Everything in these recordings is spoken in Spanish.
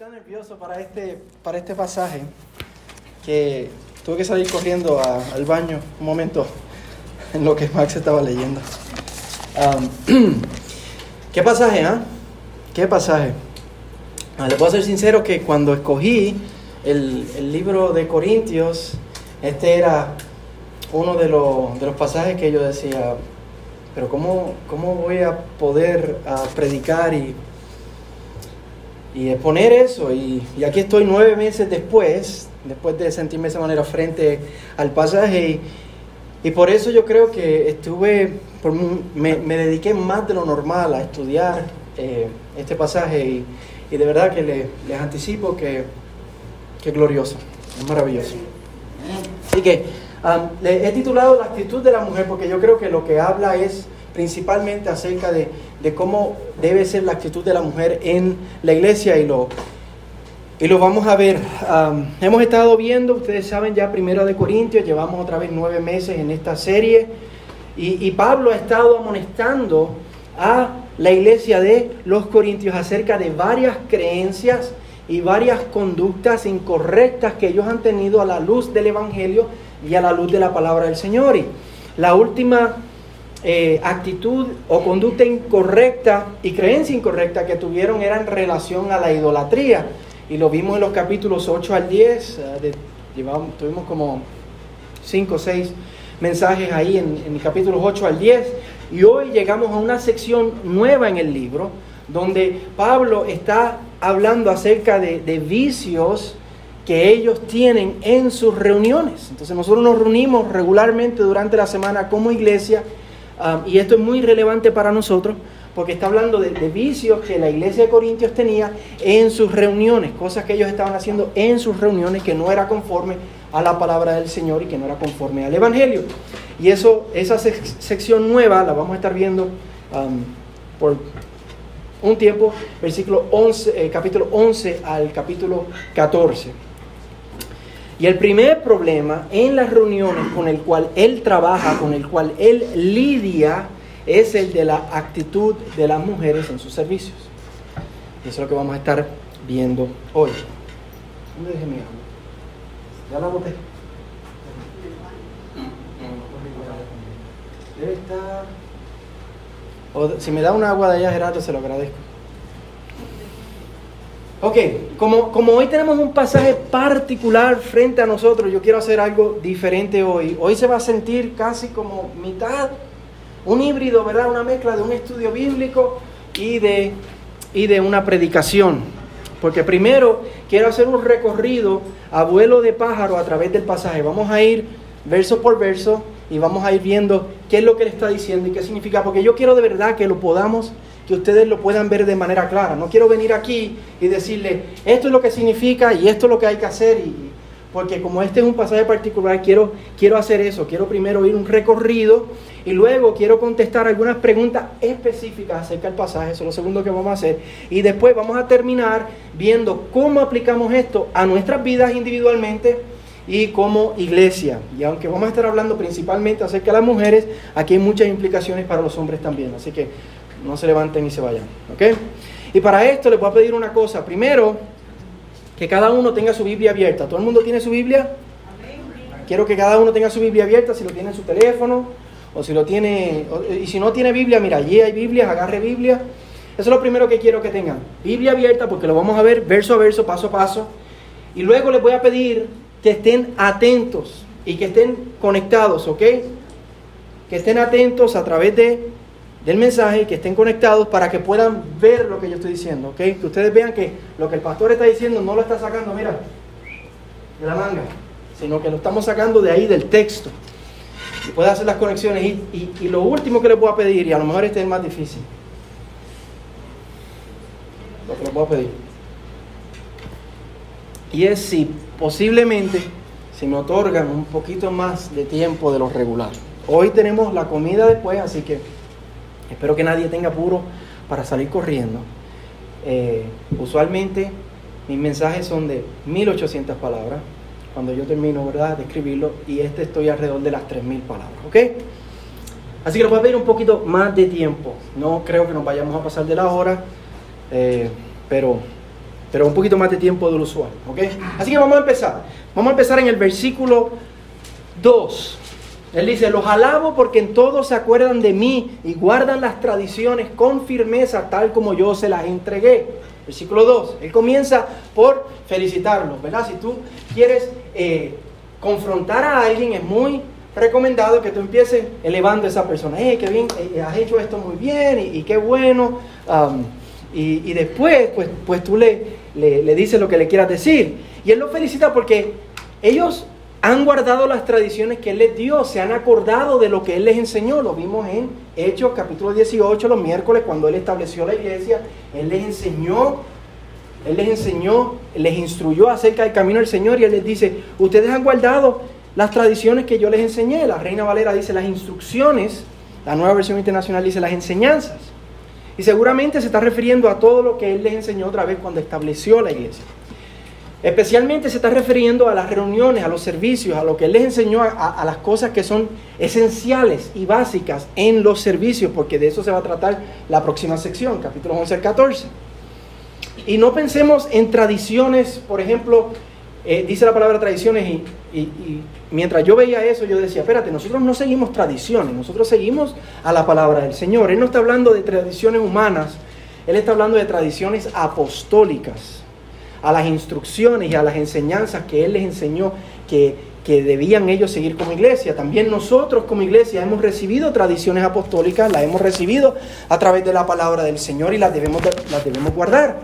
tan nervioso para este, para este pasaje que tuve que salir corriendo al baño un momento en lo que Max estaba leyendo. ¿Qué pasaje, ah? ¿Qué pasaje? Ah, le puedo ser sincero que cuando escogí el, el libro de Corintios, este era uno de, los- de los pasajes que yo decía, pero ¿cómo, cómo voy a poder ah, predicar y y exponer eso. Y, aquí estoy nueve meses después, después de sentirme de esa manera frente al pasaje. Y, por eso yo creo que estuve, me, dediqué más de lo normal a estudiar eh, este pasaje. Y, y de verdad que le- les anticipo que, es glorioso, es maravilloso. Así que um, he titulado La actitud de la mujer porque yo creo que lo que habla es principalmente acerca de, de cómo debe ser la actitud de la mujer en la iglesia y lo, y lo vamos a ver. Hemos estado viendo, ustedes saben ya, primero de Corintios, llevamos otra vez nueve meses en esta serie y, y Pablo ha estado amonestando a la iglesia de los Corintios acerca de varias creencias y varias conductas incorrectas que ellos han tenido a la luz del Evangelio y a la luz de la palabra del Señor. Y la última eh, actitud o conducta incorrecta y creencia incorrecta que tuvieron era en relación a la idolatría. Y lo vimos en los capítulos 8 al 10. eh, de- llevamos- tuvimos como 5 o 6 mensajes ahí en, en capítulos 8 al 10. Y hoy llegamos a una sección nueva en el libro donde Pablo está hablando acerca de, de vicios que ellos tienen en sus reuniones. Entonces nosotros nos reunimos regularmente durante la semana como iglesia y esto es muy relevante para nosotros porque está hablando de, vicios que la iglesia de Corintios tenía en sus reuniones, cosas que ellos estaban haciendo en sus reuniones que no era conforme a la palabra del Señor y que no era conforme al Evangelio. Y eso, esa sec- sección nueva la vamos a estar viendo um, por un tiempo, versículo 11, eh, capítulo 11 al capítulo 14. Y el primer problema en las reuniones con el cual él trabaja, con el cual él lidia, es el de la actitud de las mujeres en sus servicios. Y eso es lo que vamos a estar viendo hoy. ¿Dónde dejé mi agua? Ya la boté. Debe estar. O si me da un agua de allá, Gerardo, se lo agradezco. Ok, como, como hoy tenemos un pasaje particular frente a nosotros, yo quiero hacer algo diferente hoy. Hoy se va a sentir casi como mitad, un híbrido, ¿verdad? Una mezcla de un estudio bíblico y de, y de una predicación. Porque primero quiero hacer un recorrido a vuelo de pájaro a través del pasaje. Vamos a ir verso por verso y vamos a ir viendo qué es lo que le está diciendo y qué significa. Porque yo quiero de verdad que lo podamos, que ustedes lo puedan ver de manera clara. No quiero venir aquí y decirle, esto es lo que significa y esto es lo que hay que hacer. Y, porque como este es un pasaje particular, quiero, quiero hacer eso. Quiero primero ir un recorrido y luego quiero contestar algunas preguntas específicas acerca del pasaje. Eso es lo segundo que vamos a hacer. Y después vamos a terminar viendo cómo aplicamos esto a nuestras vidas individualmente y como iglesia. Y aunque vamos a estar hablando principalmente acerca de las mujeres, aquí hay muchas implicaciones para los hombres también. Así que no se levanten y se vayan. ¿Ok? Y para esto les voy a pedir una cosa. Primero, que cada uno tenga su Biblia abierta. ¿Todo el mundo tiene su Biblia? Quiero que cada uno tenga su Biblia abierta, si lo tiene en su teléfono, o si lo tiene, y si no tiene Biblia, mira, allí hay Biblias, agarre Biblia. Eso es lo primero que quiero que tengan. Biblia abierta, porque lo vamos a ver verso a verso, paso a paso. Y luego les voy a pedir que estén atentos y que estén conectados, ¿ok? Que estén atentos a través de, del mensaje, que estén conectados para que puedan ver lo que yo estoy diciendo, ¿ok? Que ustedes vean que lo que el pastor está diciendo no lo está sacando, mira, de la manga, sino que lo estamos sacando de ahí, del texto. Y puede hacer las conexiones. Y, y- lo último que les voy a pedir, y a lo mejor este es el más difícil, lo que les voy a pedir. Y es si posiblemente si me otorgan un poquito más de tiempo de lo regular. Hoy tenemos la comida después, así que espero que nadie tenga apuro para salir corriendo. Eh, usualmente mis mensajes son de 1800 palabras cuando yo termino, ¿verdad?, de escribirlo y este estoy alrededor de las 3000 palabras, ¿ok? Así que les voy a pedir un poquito más de tiempo. No creo que nos vayamos a pasar de la hora, eh, pero pero un poquito más de tiempo de lo usual. ¿ok? Así que vamos a empezar. Vamos a empezar en el versículo 2. Él dice, los alabo porque en todo se acuerdan de mí y guardan las tradiciones con firmeza tal como yo se las entregué. Versículo 2. Él comienza por felicitarlos, ¿verdad? Si tú quieres eh, confrontar a alguien, es muy recomendado que tú empieces elevando a esa persona. ¡Eh, qué bien! Eh, has hecho esto muy bien y, qué bueno! y, después, pues, pues tú le, le, le dices lo que le quieras decir. Y él lo felicita porque ellos han guardado las tradiciones que Él les dio, se han acordado de lo que Él les enseñó. Lo vimos en Hechos capítulo 18, los miércoles, cuando Él estableció la iglesia. Él les enseñó, Él les enseñó, les instruyó acerca del camino del Señor y Él les dice, ustedes han guardado las tradiciones que yo les enseñé. La Reina Valera dice las instrucciones, la nueva versión internacional dice las enseñanzas. Y seguramente se está refiriendo a todo lo que Él les enseñó otra vez cuando estableció la iglesia. Especialmente se está refiriendo a las reuniones, a los servicios, a lo que les enseñó, a, las cosas que son esenciales y básicas en los servicios, porque de eso se va a tratar la próxima sección, capítulo 11 al 14. Y no pensemos en tradiciones, por ejemplo, eh, dice la palabra tradiciones y, y, mientras yo veía eso yo decía, espérate, nosotros no seguimos tradiciones, nosotros seguimos a la palabra del Señor. Él no está hablando de tradiciones humanas, Él está hablando de tradiciones apostólicas a las instrucciones y a las enseñanzas que Él les enseñó que, debían ellos seguir como iglesia. También nosotros como iglesia hemos recibido tradiciones apostólicas, las hemos recibido a través de la palabra del Señor y las debemos, las debemos guardar.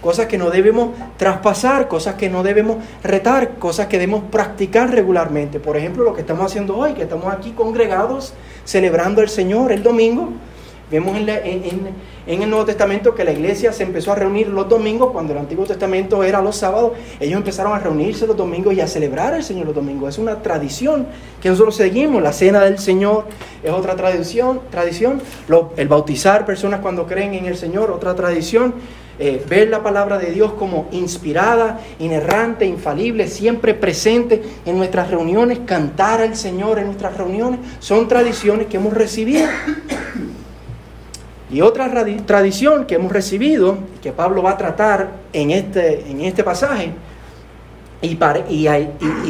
Cosas que no debemos traspasar, cosas que no debemos retar, cosas que debemos practicar regularmente. Por ejemplo, lo que estamos haciendo hoy, que estamos aquí congregados celebrando al Señor el domingo. Vemos en, en, el Nuevo Testamento que la iglesia se empezó a reunir los domingos, cuando el Antiguo Testamento era los sábados, ellos empezaron a reunirse los domingos y a celebrar al Señor los domingos. Es una tradición que nosotros seguimos. La cena del Señor es otra tradición. tradición. el bautizar personas cuando creen en el Señor, otra tradición. Eh, ver la palabra de Dios como inspirada, inerrante, infalible, siempre presente en nuestras reuniones, cantar al Señor en nuestras reuniones, son tradiciones que hemos recibido. Y otra tradición que hemos recibido, que Pablo va a tratar en este, en este pasaje, y,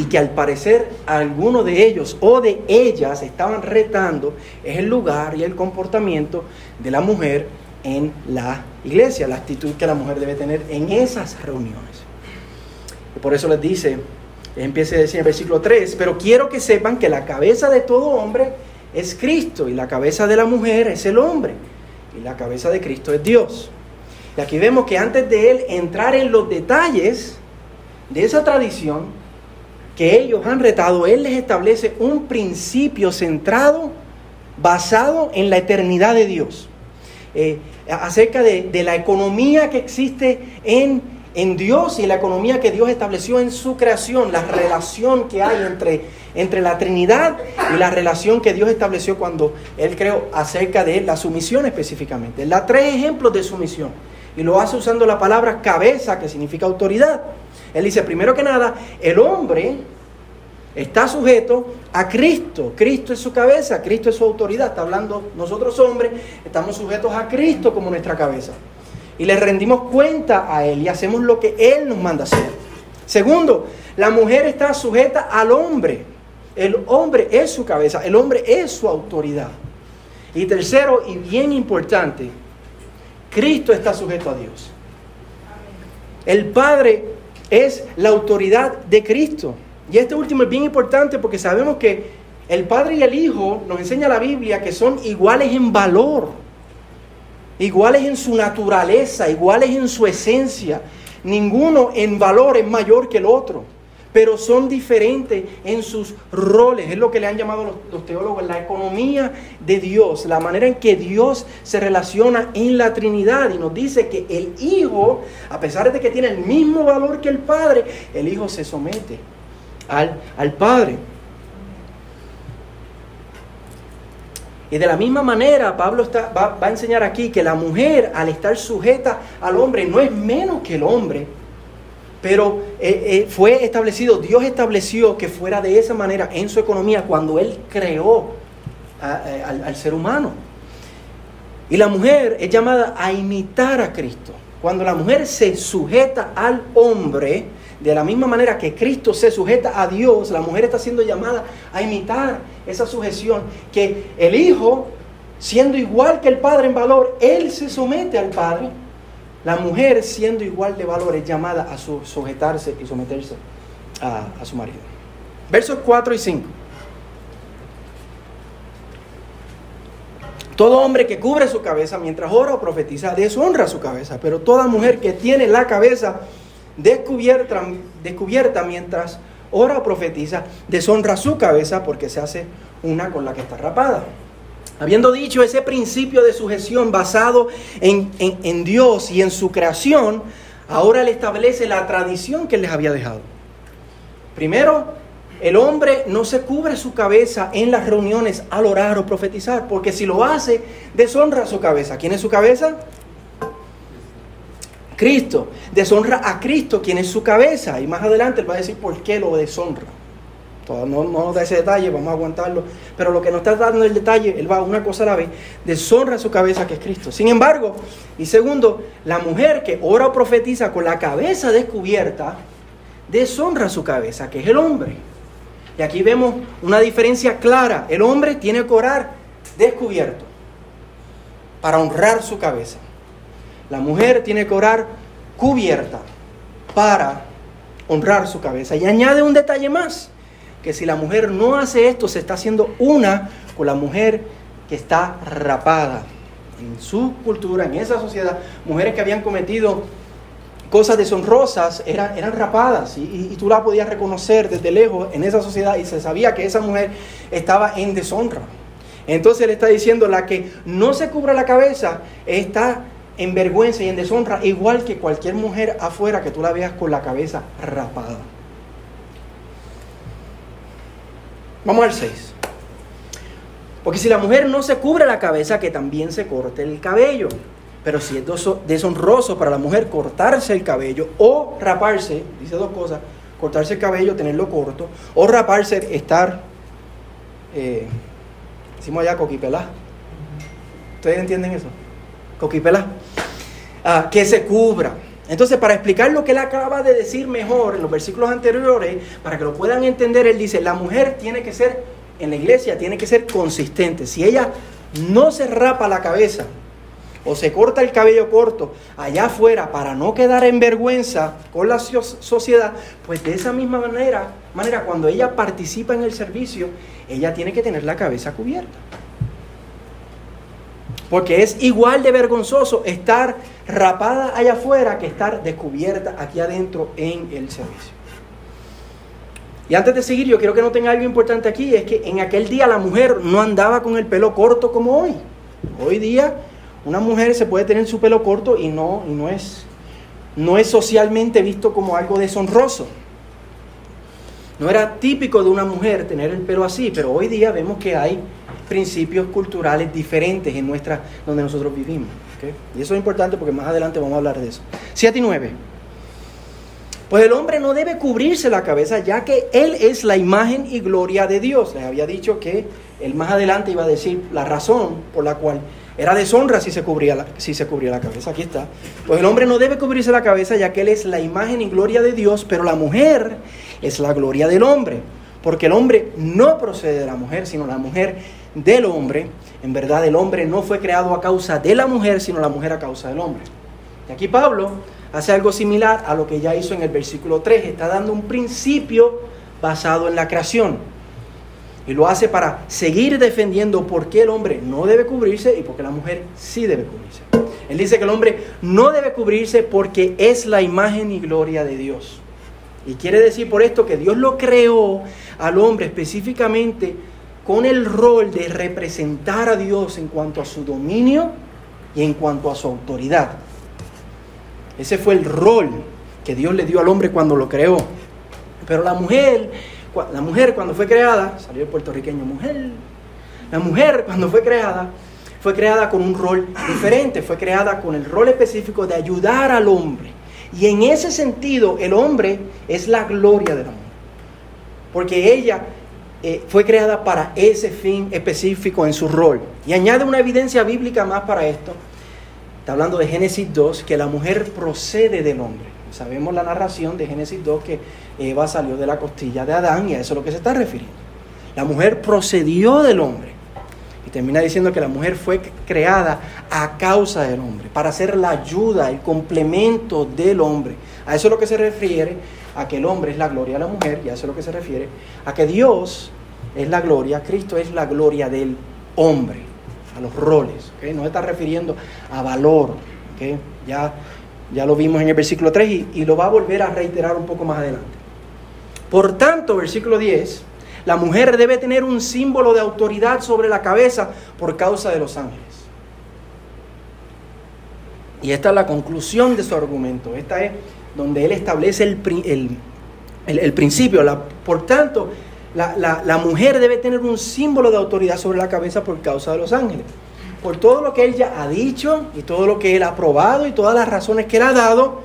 que al parecer algunos de ellos o de ellas estaban retando, es el lugar y el comportamiento de la mujer en la iglesia, la actitud que la mujer debe tener en esas reuniones. Y por eso les dice, empieza a decir en el versículo 3, pero quiero que sepan que la cabeza de todo hombre es Cristo y la cabeza de la mujer es el hombre y la cabeza de Cristo es Dios. Y aquí vemos que antes de él entrar en los detalles de esa tradición que ellos han retado, él les establece un principio centrado, basado en la eternidad de Dios. Eh, acerca de, de la economía que existe en en Dios y la economía que Dios estableció en su creación, la relación que hay entre, entre la Trinidad y la relación que Dios estableció cuando Él creó acerca de la sumisión específicamente. Él da tres ejemplos de sumisión y lo hace usando la palabra cabeza, que significa autoridad. Él dice, primero que nada, el hombre está sujeto a Cristo. Cristo es su cabeza, Cristo es su autoridad. Está hablando nosotros hombres, estamos sujetos a Cristo como nuestra cabeza y le rendimos cuenta a Él y hacemos lo que Él nos manda hacer. Segundo, la mujer está sujeta al hombre. El hombre es su cabeza, el hombre es su autoridad. Y tercero, y bien importante, Cristo está sujeto a Dios. El Padre es la autoridad de Cristo. Y este último es bien importante porque sabemos que el Padre y el Hijo nos enseña la Biblia que son iguales en valor iguales en su naturaleza, iguales en su esencia. Ninguno en valor es mayor que el otro, pero son diferentes en sus roles. Es lo que le han llamado los, teólogos la economía de Dios, la manera en que Dios se relaciona en la Trinidad. Y nos dice que el Hijo, a pesar de que tiene el mismo valor que el Padre, el Hijo se somete al, al Padre. Y de la misma manera, Pablo está, va, a enseñar aquí que la mujer, al estar sujeta al hombre, no es menos que el hombre, pero eh, eh, fue establecido, Dios estableció que fuera de esa manera en su economía cuando Él creó al, al ser humano. Y la mujer es llamada a imitar a Cristo. Cuando la mujer se sujeta al hombre, de la misma manera que Cristo se sujeta a Dios, la mujer está siendo llamada a imitar esa sujeción, que el Hijo, siendo igual que el Padre en valor, Él se somete al Padre. La mujer, siendo igual de valor, es llamada a sujetarse y someterse a, su marido. Versos 4 y 5. Todo hombre que cubre su cabeza mientras ora o profetiza deshonra su cabeza, pero toda mujer que tiene la cabeza descubierta, descubierta mientras ora o profetiza deshonra su cabeza porque se hace una con la que está rapada. Habiendo dicho ese principio de sujeción basado en, en Dios y en su creación, ahora le establece la tradición que les había dejado. Primero, el hombre no se cubre su cabeza en las reuniones al orar o profetizar, porque si lo hace, deshonra su cabeza. ¿Quién es su cabeza? Cristo. Deshonra a Cristo, quien es su cabeza. Y más adelante él va a decir por qué lo deshonra. No, no nos da ese detalle, vamos a aguantarlo. Pero lo que nos está dando el detalle, él va una cosa a la vez, deshonra su cabeza que es Cristo. Sin embargo, y segundo, la mujer que ora o profetiza con la cabeza descubierta, deshonra su cabeza, que es el hombre. Y aquí vemos una diferencia clara. El hombre tiene que orar descubierto para honrar su cabeza. La mujer tiene que orar cubierta para honrar su cabeza. Y añade un detalle más, que si la mujer no hace esto, se está haciendo una con la mujer que está rapada. En su cultura, en esa sociedad, mujeres que habían cometido cosas deshonrosas eran, eran rapadas y, tú la podías reconocer desde lejos en esa sociedad y se sabía que esa mujer estaba en deshonra. Entonces le está diciendo, la que no se cubra la cabeza está en vergüenza y en deshonra, igual que cualquier mujer afuera que tú la veas con la cabeza rapada. Vamos al 6. Porque si la mujer no se cubre la cabeza, que también se corte el cabello. Pero si es deshonroso para la mujer cortarse el cabello o raparse, dice dos cosas, cortarse el cabello, tenerlo corto, o raparse, estar, eh, decimos allá coquipelá. ¿Ustedes entienden eso? Coquipelá. Ah, que se cubra. Entonces, para explicar lo que él acaba de decir mejor en los versículos anteriores, para que lo puedan entender, él dice, la mujer tiene que ser, en la iglesia, tiene que ser consistente. Si ella no se rapa la cabeza, o se corta el cabello corto allá afuera para no quedar en vergüenza con la sociedad, pues de esa misma manera, manera cuando ella participa en el servicio, ella tiene que tener la cabeza cubierta. Porque es igual de vergonzoso estar rapada allá afuera que estar descubierta aquí adentro en el servicio. Y antes de seguir, yo quiero que noten algo importante aquí, es que en aquel día la mujer no andaba con el pelo corto como hoy. Hoy día una mujer se puede tener su pelo corto y no, y no, es, no es socialmente visto como algo deshonroso. No era típico de una mujer tener el pelo así, pero hoy día vemos que hay principios culturales diferentes en nuestra, donde nosotros vivimos. Y eso es importante porque más adelante vamos a hablar de eso. 7 y 9. Pues el hombre no debe cubrirse la cabeza ya que él es la imagen y gloria de Dios. Les había dicho que él más adelante iba a decir la razón por la cual era deshonra si se, cubría la, si se cubría la cabeza. Aquí está. Pues el hombre no debe cubrirse la cabeza ya que él es la imagen y gloria de Dios, pero la mujer es la gloria del hombre. Porque el hombre no procede de la mujer, sino la mujer del hombre. En verdad el hombre no fue creado a causa de la mujer, sino la mujer a causa del hombre. Y aquí Pablo hace algo similar a lo que ya hizo en el versículo 3. Está dando un principio basado en la creación. Y lo hace para seguir defendiendo por qué el hombre no debe cubrirse y por qué la mujer sí debe cubrirse. Él dice que el hombre no debe cubrirse porque es la imagen y gloria de Dios. Y quiere decir por esto que Dios lo creó al hombre específicamente con el rol de representar a Dios en cuanto a su dominio y en cuanto a su autoridad. Ese fue el rol que Dios le dio al hombre cuando lo creó. Pero la mujer la mujer cuando fue creada, salió el puertorriqueño mujer, la mujer cuando fue creada, fue creada con un rol diferente, fue creada con el rol específico de ayudar al hombre. Y en ese sentido, el hombre es la gloria del hombre. Porque ella eh, fue creada para ese fin específico en su rol. Y añade una evidencia bíblica más para esto. Está hablando de Génesis 2, que la mujer procede del hombre. Sabemos la narración de Génesis 2 que Eva salió de la costilla de Adán y a eso es lo que se está refiriendo. La mujer procedió del hombre. Y termina diciendo que la mujer fue creada a causa del hombre, para ser la ayuda, el complemento del hombre. A eso es lo que se refiere, a que el hombre es la gloria de la mujer, y a es lo que se refiere, a que Dios es la gloria, Cristo es la gloria del hombre, a los roles. No está refiriendo a valor. Ya, ya lo vimos en el versículo 3 y, y lo va a volver a reiterar un poco más adelante. Por tanto, versículo 10, la mujer debe tener un símbolo de autoridad sobre la cabeza por causa de los ángeles. Y esta es la conclusión de su argumento. Esta es donde él establece el, el, principio. La, por tanto, la, mujer debe tener un símbolo de autoridad sobre la cabeza por causa de los ángeles. Por todo lo que él ya ha dicho y todo lo que él ha probado y todas las razones que él ha dado,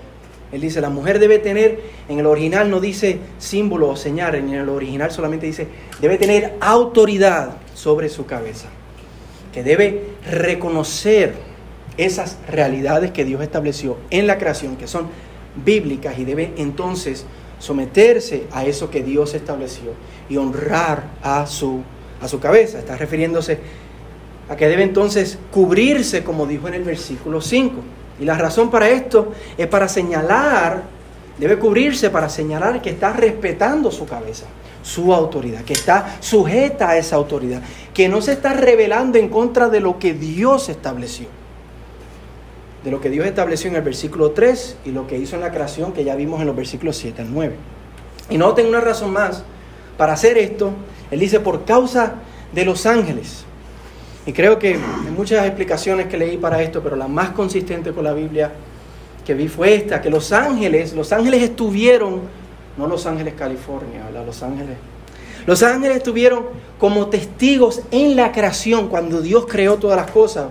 él dice, la mujer debe tener, en el original no dice símbolo o señal, en el original solamente dice, debe tener autoridad sobre su cabeza, que debe reconocer esas realidades que Dios estableció en la creación, que son bíblicas, y debe entonces someterse a eso que Dios estableció y honrar a su, a su cabeza. Está refiriéndose a que debe entonces cubrirse, como dijo en el versículo 5. Y la razón para esto es para señalar, debe cubrirse para señalar que está respetando su cabeza, su autoridad, que está sujeta a esa autoridad, que no se está rebelando en contra de lo que Dios estableció. De lo que Dios estableció en el versículo 3 y lo que hizo en la creación que ya vimos en los versículos 7 al 9. Y no tengo una razón más para hacer esto. Él dice, por causa de los ángeles. Y creo que hay muchas explicaciones que leí para esto, pero la más consistente con la Biblia que vi fue esta, que los ángeles, los ángeles estuvieron, no Los Ángeles, California, Los Ángeles. Los ángeles estuvieron como testigos en la creación cuando Dios creó todas las cosas.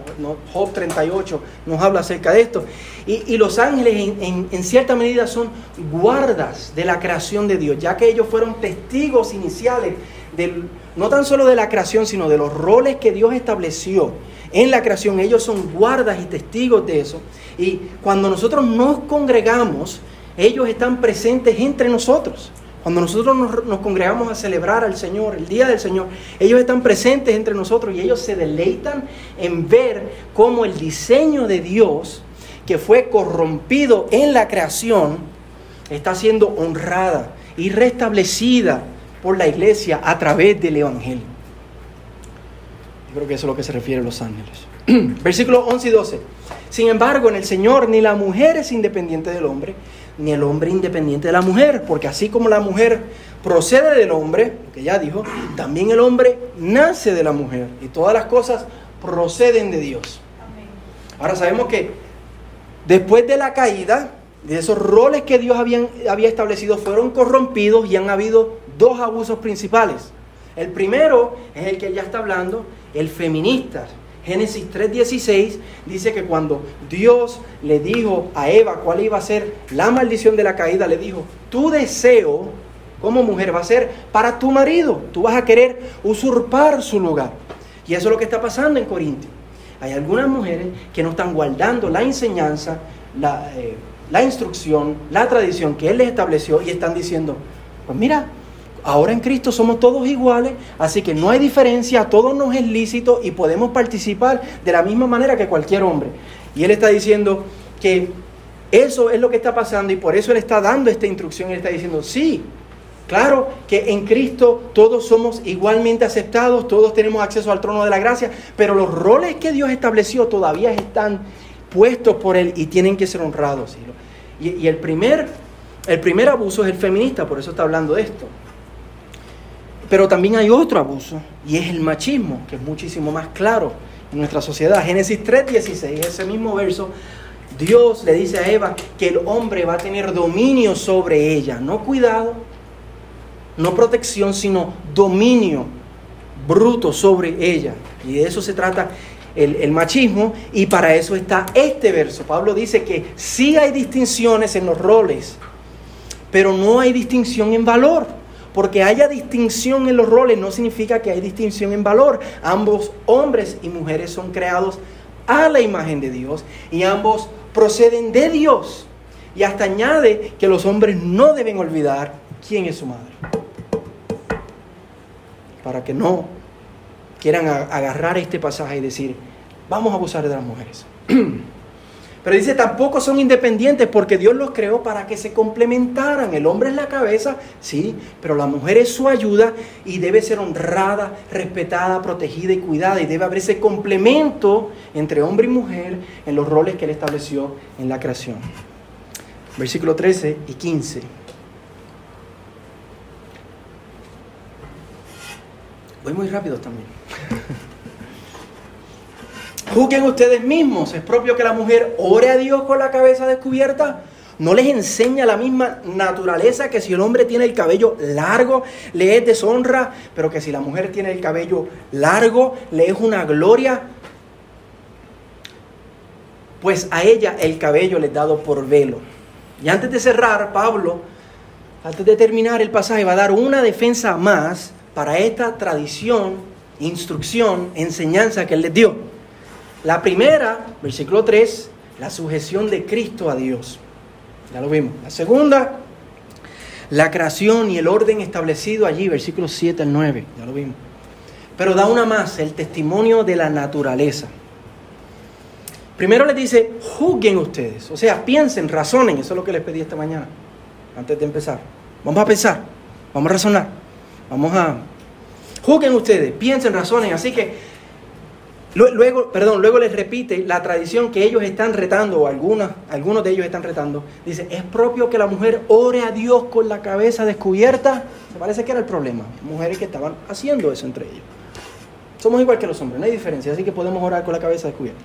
Job 38 nos habla acerca de esto. Y, los ángeles en, en, cierta medida son guardas de la creación de Dios, ya que ellos fueron testigos iniciales no tan solo de la creación, sino de los roles que Dios estableció en la creación. Ellos son guardas y testigos de eso. Y cuando nosotros nos congregamos, ellos están presentes entre nosotros. Cuando nosotros nos, congregamos a celebrar al Señor, el día del Señor, ellos están presentes entre nosotros y ellos se deleitan en ver cómo el diseño de Dios, que fue corrompido en la creación, está siendo honrada y restablecida por la iglesia a través del Evangelio. Yo creo que eso es lo que se refiere a los ángeles. Versículos 11 y 12. Sin embargo, en el Señor ni la mujer es independiente del hombre, ni el hombre independiente de la mujer, porque así como la mujer procede del hombre, que ya dijo, también el hombre nace de la mujer, y todas las cosas proceden de Dios. Ahora sabemos que después de la caída, de esos roles que Dios había establecido fueron corrompidos y han habido dos abusos principales. El primero es el que ya está hablando, el feminista. Génesis 3:16 dice que cuando Dios le dijo a Eva cuál iba a ser la maldición de la caída, le dijo, tu deseo como mujer va a ser para tu marido, tú vas a querer usurpar su lugar. Y eso es lo que está pasando en Corintio. Hay algunas mujeres que no están guardando la enseñanza, la, eh, la instrucción, la tradición que Él les estableció y están diciendo, pues mira, Ahora en Cristo somos todos iguales, así que no hay diferencia, a todos nos es lícito y podemos participar de la misma manera que cualquier hombre. Y Él está diciendo que eso es lo que está pasando y por eso Él está dando esta instrucción. Él está diciendo, sí, claro que en Cristo todos somos igualmente aceptados, todos tenemos acceso al trono de la gracia, pero los roles que Dios estableció todavía están puestos por Él y tienen que ser honrados. Y, y el, primer, el primer abuso es el feminista, por eso está hablando de esto. Pero también hay otro abuso y es el machismo, que es muchísimo más claro en nuestra sociedad. Génesis 3:16, ese mismo verso, Dios le dice a Eva que el hombre va a tener dominio sobre ella, no cuidado, no protección, sino dominio bruto sobre ella. Y de eso se trata el, el, machismo y para eso está este verso. Pablo dice que sí hay distinciones en los roles, pero no hay distinción en valor. Porque haya distinción en los roles no significa que hay distinción en valor. Ambos hombres y mujeres son creados a la imagen de Dios y ambos proceden de Dios. Y hasta añade que los hombres no deben olvidar quién es su madre. Para que no quieran agarrar este pasaje y decir, vamos a abusar de las mujeres. Pero dice, tampoco son independientes porque Dios los creó para que se complementaran. El hombre es la cabeza, sí, pero la mujer es su ayuda y debe ser honrada, respetada, protegida y cuidada. Y debe haber ese complemento entre hombre y mujer en los roles que Él estableció en la creación. Versículo 13 y 15. Voy muy rápido también. Juzguen ustedes mismos. ¿Es propio que la mujer ore a Dios con la cabeza descubierta? ¿No les enseña la misma naturaleza que si el hombre tiene el cabello largo le es deshonra, pero que si la mujer tiene el cabello largo le es una gloria? Pues a ella el cabello le es dado por velo. Y antes de cerrar, Pablo, antes de terminar el pasaje, va a dar una defensa más para esta tradición, instrucción, enseñanza que él les dio. La primera, versículo 3, la sujeción de Cristo a Dios. Ya lo vimos. La segunda, la creación y el orden establecido allí, versículos 7 al 9. Ya lo vimos. Pero da una más, el testimonio de la naturaleza. Primero les dice, juzguen ustedes. O sea, piensen, razonen. Eso es lo que les pedí esta mañana, antes de empezar. Vamos a pensar, vamos a razonar. Vamos a... Juzguen ustedes, piensen, razonen. Así que Luego, perdón, luego les repite la tradición que ellos están retando, o algunos, algunos de ellos están retando. Dice, ¿es propio que la mujer ore a Dios con la cabeza descubierta? Me parece que era el problema. Mujeres que estaban haciendo eso entre ellos. Somos igual que los hombres, no hay diferencia, así que podemos orar con la cabeza descubierta.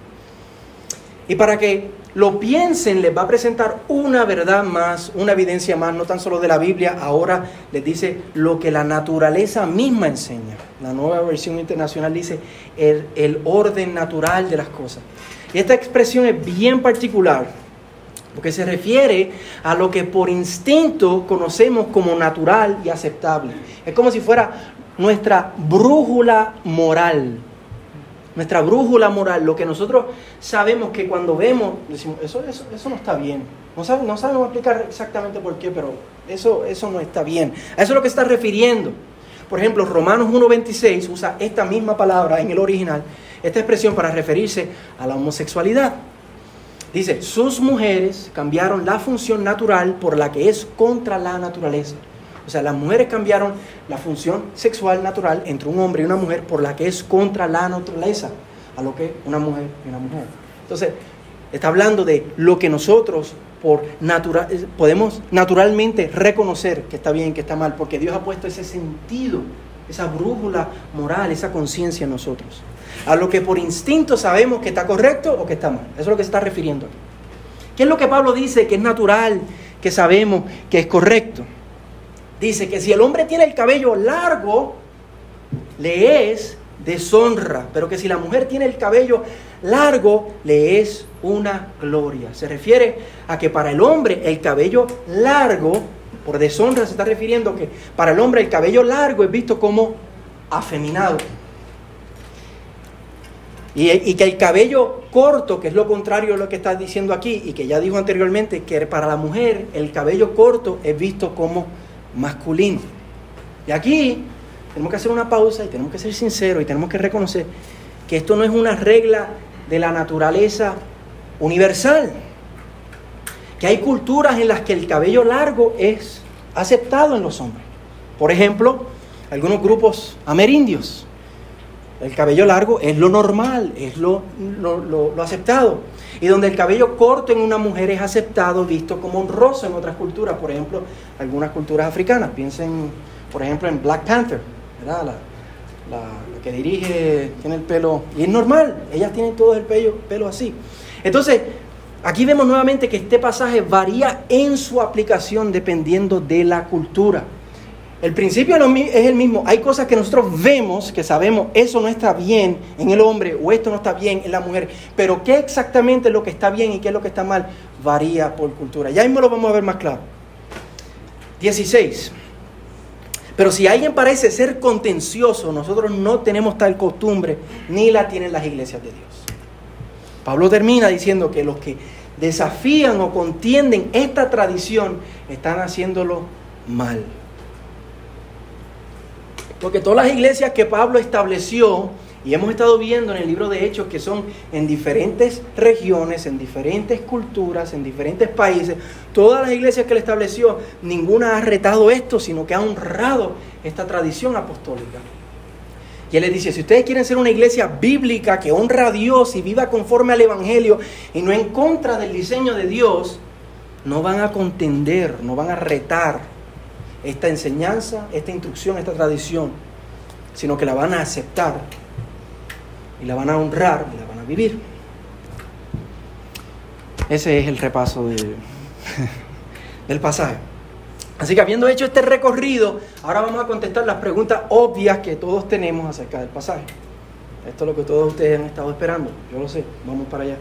Y para que lo piensen, les va a presentar una verdad más, una evidencia más, no tan solo de la Biblia, ahora les dice lo que la naturaleza misma enseña. La nueva versión internacional dice el, orden natural de las cosas. Y esta expresión es bien particular, porque se refiere a lo que por instinto conocemos como natural y aceptable. Es como si fuera nuestra brújula moral nuestra brújula moral, lo que nosotros sabemos que cuando vemos, decimos, eso, eso, eso no está bien. No, no sabemos explicar exactamente por qué, pero eso, eso no está bien. A eso es lo que está refiriendo. Por ejemplo, Romanos 1.26 usa esta misma palabra en el original, esta expresión para referirse a la homosexualidad. Dice, sus mujeres cambiaron la función natural por la que es contra la naturaleza. O sea, las mujeres cambiaron la función sexual natural entre un hombre y una mujer por la que es contra la naturaleza, a lo que una mujer y una mujer. Entonces, está hablando de lo que nosotros por natural, podemos naturalmente reconocer que está bien, que está mal, porque Dios ha puesto ese sentido, esa brújula moral, esa conciencia en nosotros. A lo que por instinto sabemos que está correcto o que está mal. Eso es lo que se está refiriendo aquí. ¿Qué es lo que Pablo dice que es natural, que sabemos que es correcto? Dice que si el hombre tiene el cabello largo, le es deshonra, pero que si la mujer tiene el cabello largo, le es una gloria. Se refiere a que para el hombre el cabello largo, por deshonra se está refiriendo que para el hombre el cabello largo es visto como afeminado. Y, que el cabello corto, que es lo contrario a lo que está diciendo aquí, y que ya dijo anteriormente, que para la mujer el cabello corto es visto como masculino. Y aquí tenemos que hacer una pausa y tenemos que ser sinceros y tenemos que reconocer que esto no es una regla de la naturaleza universal. Que hay culturas en las que el cabello largo es aceptado en los hombres. Por ejemplo, algunos grupos amerindios. El cabello largo es lo normal, es lo, lo, aceptado y donde el cabello corto en una mujer es aceptado, visto como honroso en otras culturas, por ejemplo, algunas culturas africanas. Piensen, por ejemplo, en Black Panther, ¿verdad? La, que dirige tiene el pelo, y es normal, ellas tienen todo el pelo, pelo así. Entonces, aquí vemos nuevamente que este pasaje varía en su aplicación dependiendo de la cultura. El principio es el mismo. Hay cosas que nosotros vemos, que sabemos, eso no está bien en el hombre o esto no está bien en la mujer. Pero qué exactamente es lo que está bien y qué es lo que está mal varía por cultura. Ya mismo lo vamos a ver más claro. 16. Pero si alguien parece ser contencioso, nosotros no tenemos tal costumbre, ni la tienen las iglesias de Dios. Pablo termina diciendo que los que desafían o contienden esta tradición están haciéndolo mal. Porque todas las iglesias que Pablo estableció, y hemos estado viendo en el libro de Hechos que son en diferentes regiones, en diferentes culturas, en diferentes países, todas las iglesias que él estableció, ninguna ha retado esto, sino que ha honrado esta tradición apostólica. Y él les dice, si ustedes quieren ser una iglesia bíblica que honra a Dios y viva conforme al Evangelio y no en contra del diseño de Dios, no van a contender, no van a retar esta enseñanza, esta instrucción, esta tradición, sino que la van a aceptar y la van a honrar y la van a vivir. Ese es el repaso del pasaje. Así que habiendo hecho este recorrido, ahora vamos a contestar las preguntas obvias que todos tenemos acerca del pasaje. Esto es lo que todos ustedes han estado esperando. Yo lo sé. Vamos para allá.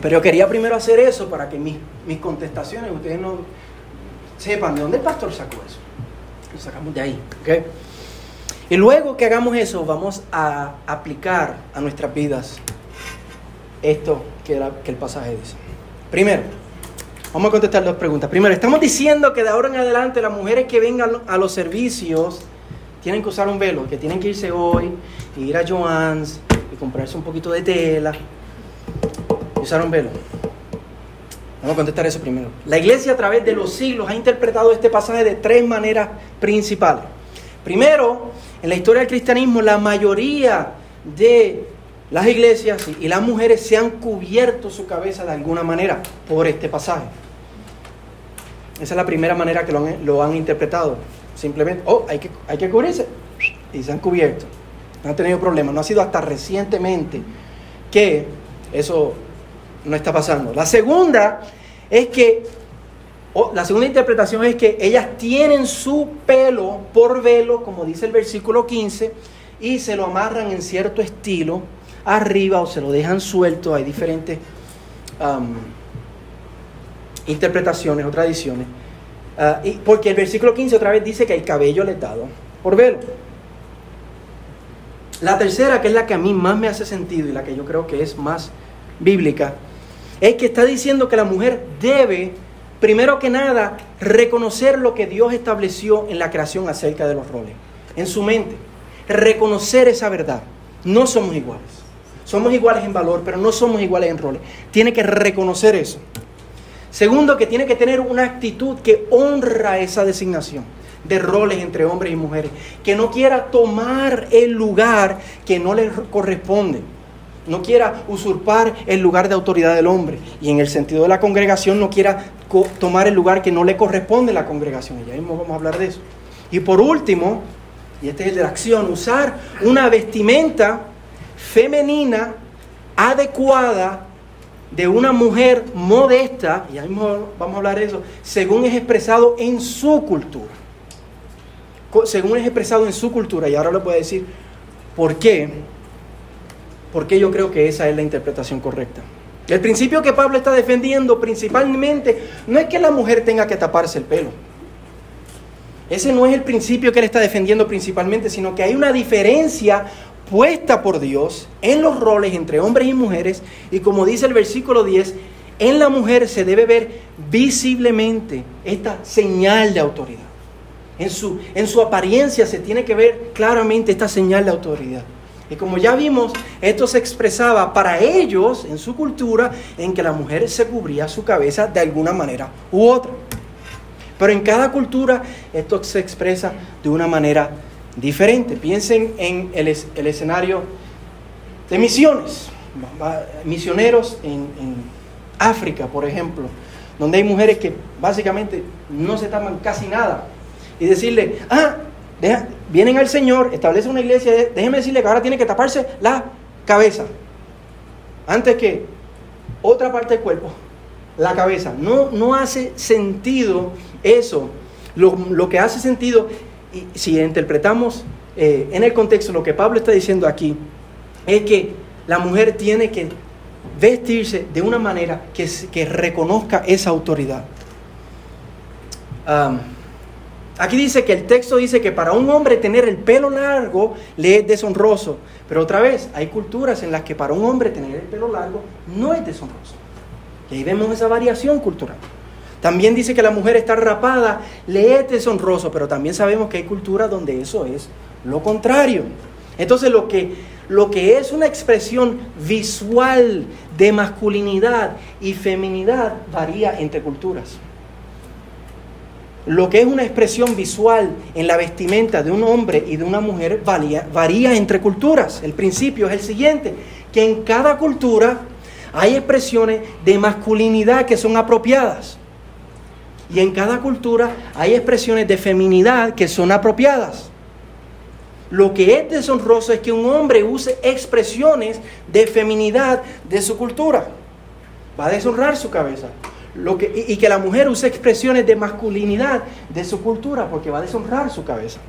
Pero yo quería primero hacer eso para que mis, mis contestaciones ustedes no sepan de dónde el pastor sacó eso. Lo sacamos de ahí. ¿okay? Y luego que hagamos eso, vamos a aplicar a nuestras vidas esto que, que el pasaje dice. Primero, Vamos a contestar dos preguntas. Primero, estamos diciendo que de ahora en adelante las mujeres que vengan a los servicios tienen que usar un velo, que tienen que irse hoy y ir a Joann's y comprarse un poquito de tela y usar un velo. Vamos a contestar eso primero. La iglesia a través de los siglos ha interpretado este pasaje de tres maneras principales. Primero, en la historia del cristianismo, la mayoría de las iglesias y las mujeres se han cubierto su cabeza de alguna manera por este pasaje. Esa es la primera manera que lo han, interpretado. Simplemente, oh, hay que, hay que cubrirse. Y se han cubierto. No han tenido problemas. No ha sido hasta recientemente que eso no está pasando. La segunda es que, la segunda interpretación es que ellas tienen su pelo por velo, como dice el versículo 15, y se lo amarran en cierto estilo arriba o se lo dejan suelto. Hay diferentes interpretaciones o tradiciones. Ah, y porque el versículo 15 otra vez dice que el cabello letado por velo. La tercera, que es la que a mí más me hace sentido y la que yo creo que es más bíblica, es que está diciendo que la mujer debe, primero que nada, reconocer lo que Dios estableció en la creación acerca de los roles, en su mente. Reconocer esa verdad. No somos iguales. Somos iguales en valor, pero no somos iguales en roles. Tiene que reconocer eso. Segundo, que tiene que tener una actitud que honra esa designación de roles entre hombres y mujeres, que no quiera tomar el lugar que no le corresponde, no quiera usurpar el lugar de autoridad del hombre y en el sentido de la congregación no quiera tomar el lugar que no le corresponde a la congregación. Y ya mismo vamos a hablar de eso. Y por último, y este es el de la acción, usar una vestimenta femenina adecuada de una mujer modesta, y ahí vamos a hablar de eso, según es expresado en su cultura. Según es expresado en su cultura, y ahora le voy a decir por qué, por qué yo creo que esa es la interpretación correcta. El principio que Pablo está defendiendo principalmente no es que la mujer tenga que taparse el pelo. Ese no es el principio que él está defendiendo principalmente, sino que hay una diferencia puesta por Dios en los roles entre hombres y mujeres y como dice el versículo 10, en la mujer se debe ver visiblemente esta señal de autoridad. En su, en su apariencia se tiene que ver claramente esta señal de autoridad. Y como ya vimos, esto se expresaba para ellos en su cultura en que la mujer se cubría su cabeza de alguna manera u otra. Pero en cada cultura esto se expresa de una manera diferente. Piensen en el, escenario de misiones, misioneros en, África, por ejemplo, donde hay mujeres que básicamente no se tapan casi nada. Y decirle, ah, vienen al Señor, establece una iglesia, déjeme decirle que ahora tiene que taparse la cabeza. Antes que otra parte del cuerpo, la cabeza. No, no hace sentido eso. Lo, lo que hace sentido si interpretamos eh, en el contexto lo que Pablo está diciendo aquí, es que la mujer tiene que vestirse de una manera que, que reconozca esa autoridad. Aquí dice que el texto dice que para un hombre tener el pelo largo le es deshonroso. Pero otra vez, hay culturas en las que para un hombre tener el pelo largo no es deshonroso. Y ahí vemos esa variación cultural. También dice que la mujer está rapada, le es deshonroso, pero también sabemos que hay culturas donde eso es lo contrario. Entonces lo que, lo que es una expresión visual de masculinidad y feminidad varía entre culturas. Lo que es una expresión visual en la vestimenta de un hombre y de una mujer varía, entre culturas. El principio es el siguiente, que en cada cultura hay expresiones de masculinidad que son apropiadas. Y en cada cultura hay expresiones de feminidad que son apropiadas. Lo que es deshonroso es que un hombre use expresiones de feminidad de su cultura. Va a deshonrar su cabeza. Lo que, y, que la mujer use expresiones de masculinidad de su cultura porque va a deshonrar su cabeza.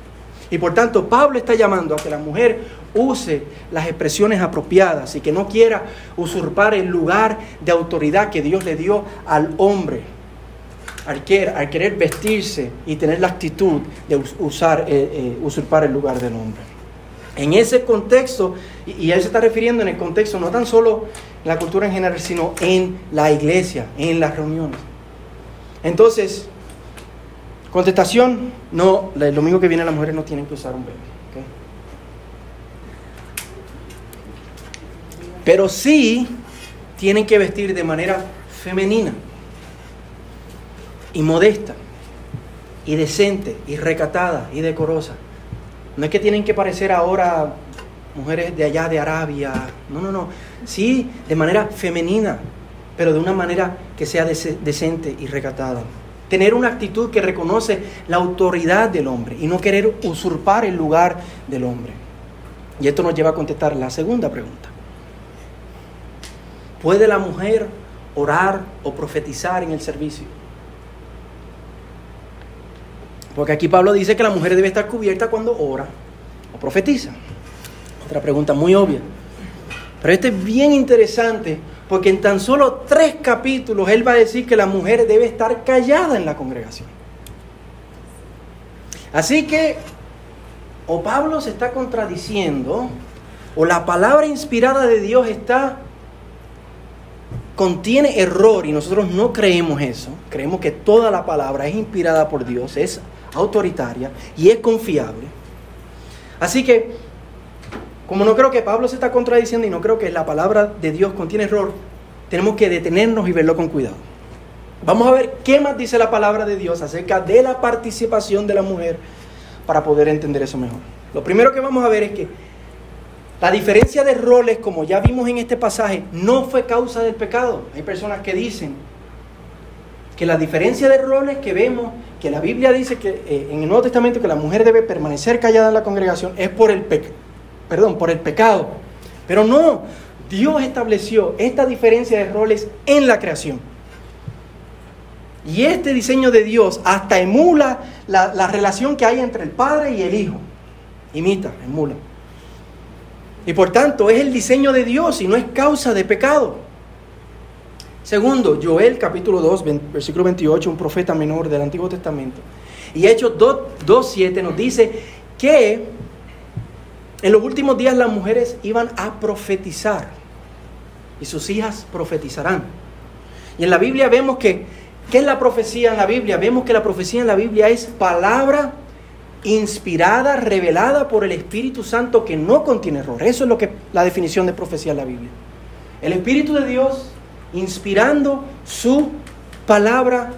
Y por tanto, Pablo está llamando a que la mujer use las expresiones apropiadas y que no quiera usurpar el lugar de autoridad que Dios le dio al hombre al querer, vestirse y tener la actitud de usar, eh, eh, usurpar el lugar del hombre. En ese contexto, y, él se está refiriendo en el contexto no tan solo la cultura en general, sino en la iglesia, en las reuniones. Entonces, contestación, no, el domingo que viene las mujeres no tienen que usar un velo. Pero sí tienen que vestir de manera femenina y modesta y decente y recatada y decorosa. No es que tienen que parecer ahora mujeres de allá de Arabia, no, no, no. Sí, de manera femenina, pero de una manera que sea decente y recatada. Tener una actitud que reconoce la autoridad del hombre y no querer usurpar el lugar del hombre. Y esto nos lleva a contestar la segunda pregunta. ¿Puede la mujer orar o profetizar en el servicio? Porque aquí Pablo dice que la mujer debe estar cubierta cuando ora o profetiza. Otra pregunta muy obvia. Pero este es bien interesante porque en tan solo tres capítulos él va a decir que la mujer debe estar callada en la congregación. Así que o Pablo se está contradiciendo o la palabra inspirada de Dios está contiene error y nosotros no creemos eso. Creemos que toda la palabra es inspirada por Dios, es autoritaria y es confiable. Así que, como no creo que Pablo se está contradiciendo y no creo que la palabra de Dios contiene error, tenemos que detenernos y verlo con cuidado. Vamos a ver qué más dice la palabra de Dios acerca de la participación de la mujer para poder entender eso mejor. Lo primero que vamos a ver es que la diferencia de roles, como ya vimos en este pasaje, no fue causa del pecado. Hay personas que dicen que la diferencia de roles que vemos que la Biblia dice que eh, en el Nuevo Testamento que la mujer debe permanecer callada en la congregación es por el, perdón, por el pecado. Pero no, Dios estableció esta diferencia de roles en la creación. Y este diseño de Dios hasta emula la, la relación que hay entre el Padre y el Hijo. Imita, emula. Y por tanto es el diseño de Dios y no es causa de pecado. Segundo, Joel capítulo 2, versículo 28, un profeta menor del Antiguo Testamento. Y Hechos 2, 7 nos dice que en los últimos días las mujeres iban a profetizar y sus hijas profetizarán. Y en la Biblia vemos que, ¿qué es la profecía en la Biblia? Vemos que la profecía en la Biblia es palabra inspirada, revelada por el Espíritu Santo que no contiene error. Eso es lo que la definición de profecía en la Biblia. El Espíritu de Dios inspirando su palabra